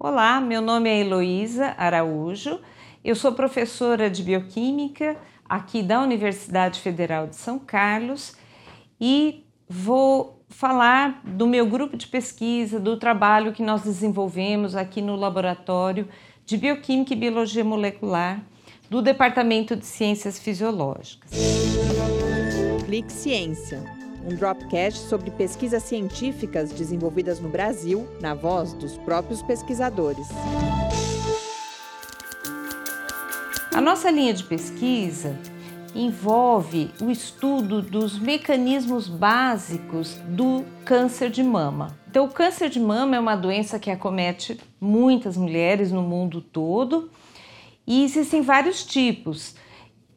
Olá, meu nome é Heloísa Araújo, eu sou professora de Bioquímica aqui da Universidade Federal de São Carlos e vou falar do meu grupo de pesquisa, do trabalho que nós desenvolvemos aqui no Laboratório de Bioquímica e Biologia Molecular do Departamento de Ciências Fisiológicas. Clique Ciência, um dropcast sobre pesquisas científicas desenvolvidas no Brasil, na voz dos próprios pesquisadores. A nossa linha de pesquisa envolve o estudo dos mecanismos básicos do câncer de mama. Então, o câncer de mama é uma doença que acomete muitas mulheres no mundo todo e existem vários tipos.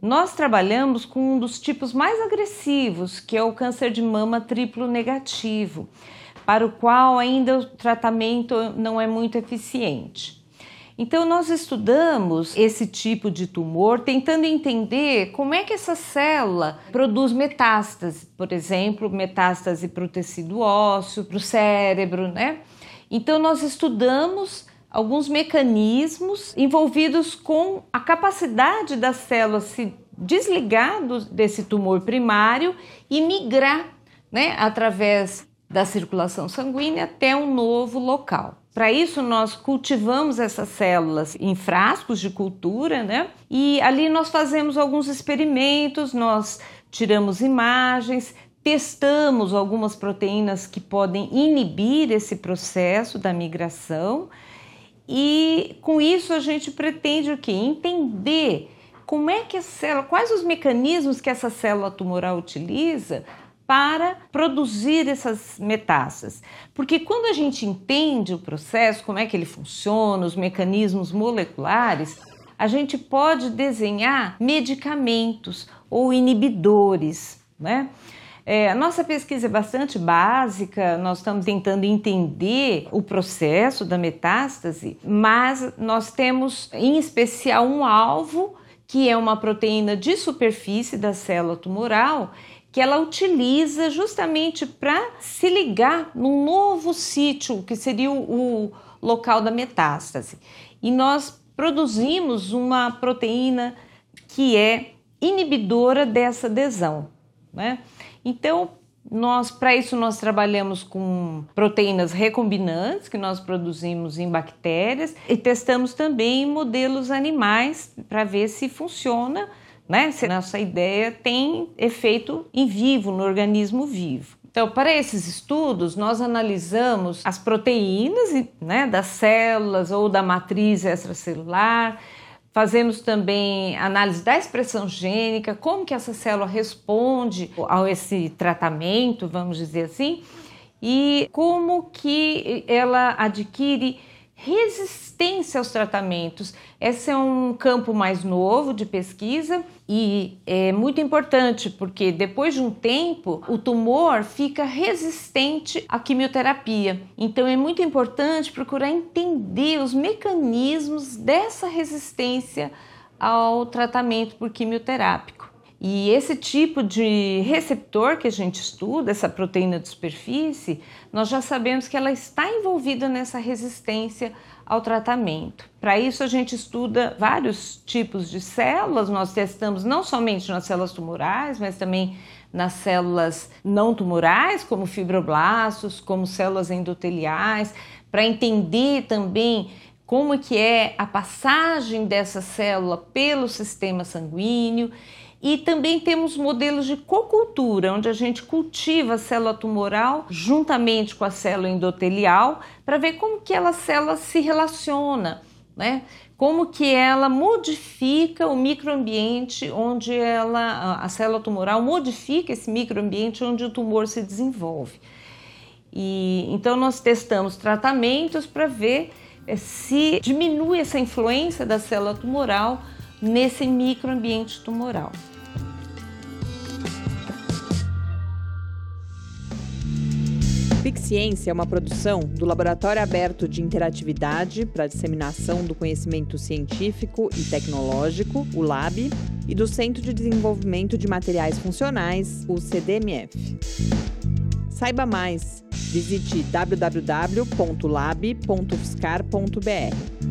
Nós trabalhamos com um dos tipos mais agressivos, que é o câncer de mama triplo negativo, para o qual ainda o tratamento não é muito eficiente. Então, nós estudamos esse tipo de tumor tentando entender como é que essa célula produz metástase, por exemplo, metástase para o tecido ósseo, para o cérebro, né? Então, nós estudamos alguns mecanismos envolvidos com a capacidade da célula se desligar desse tumor primário e migrar, né, através da circulação sanguínea até um novo local. Para isso, nós cultivamos essas células em frascos de cultura, né? E ali nós fazemos alguns experimentos, nós tiramos imagens, testamos algumas proteínas que podem inibir esse processo da migração. E com isso a gente pretende o quê? Entender como é que a célula, quais os mecanismos que essa célula tumoral utiliza para produzir essas metástases. Porque quando a gente entende o processo, como é que ele funciona, os mecanismos moleculares, a gente pode desenhar medicamentos ou inibidores, né? É, a nossa pesquisa é bastante básica, nós estamos tentando entender o processo da metástase, mas nós temos em especial um alvo que é uma proteína de superfície da célula tumoral que ela utiliza justamente para se ligar num novo sítio, que seria o, local da metástase. E nós produzimos uma proteína que é inibidora dessa adesão. Né? Então, nós para isso nós trabalhamos com proteínas recombinantes que nós produzimos em bactérias e testamos também modelos animais para ver se funciona né? Se nossa ideia tem efeito em vivo, no organismo vivo. Então, para esses estudos, nós analisamos as proteínas né, das células ou da matriz extracelular, fazemos também análise da expressão gênica, como que essa célula responde a esse tratamento, vamos dizer assim, e como que ela adquire resistência aos tratamentos. Esse é um campo mais novo de pesquisa e é muito importante porque depois de um tempo o tumor fica resistente à quimioterapia. Então é muito importante procurar entender os mecanismos dessa resistência ao tratamento por quimioterápico. E esse tipo de receptor que a gente estuda, essa proteína de superfície, nós já sabemos que ela está envolvida nessa resistência ao tratamento. Para isso, a gente estuda vários tipos de células, nós testamos não somente nas células tumorais, mas também nas células não tumorais, como fibroblastos, como células endoteliais, para entender também como que é a passagem dessa célula pelo sistema sanguíneo e também temos modelos de cocultura, onde a gente cultiva a célula tumoral juntamente com a célula endotelial para ver como que ela célula se relaciona, né? Como que ela modifica o microambiente onde ela a célula tumoral modifica esse microambiente onde o tumor se desenvolve. E então nós testamos tratamentos para ver eh, se diminui essa influência da célula tumoral nesse microambiente tumoral. Ciência é uma produção do Laboratório Aberto de Interatividade para Disseminação do Conhecimento Científico e Tecnológico, o LAB, e do Centro de Desenvolvimento de Materiais Funcionais, o CDMF. Saiba mais Visite www.lab.fiscar.br.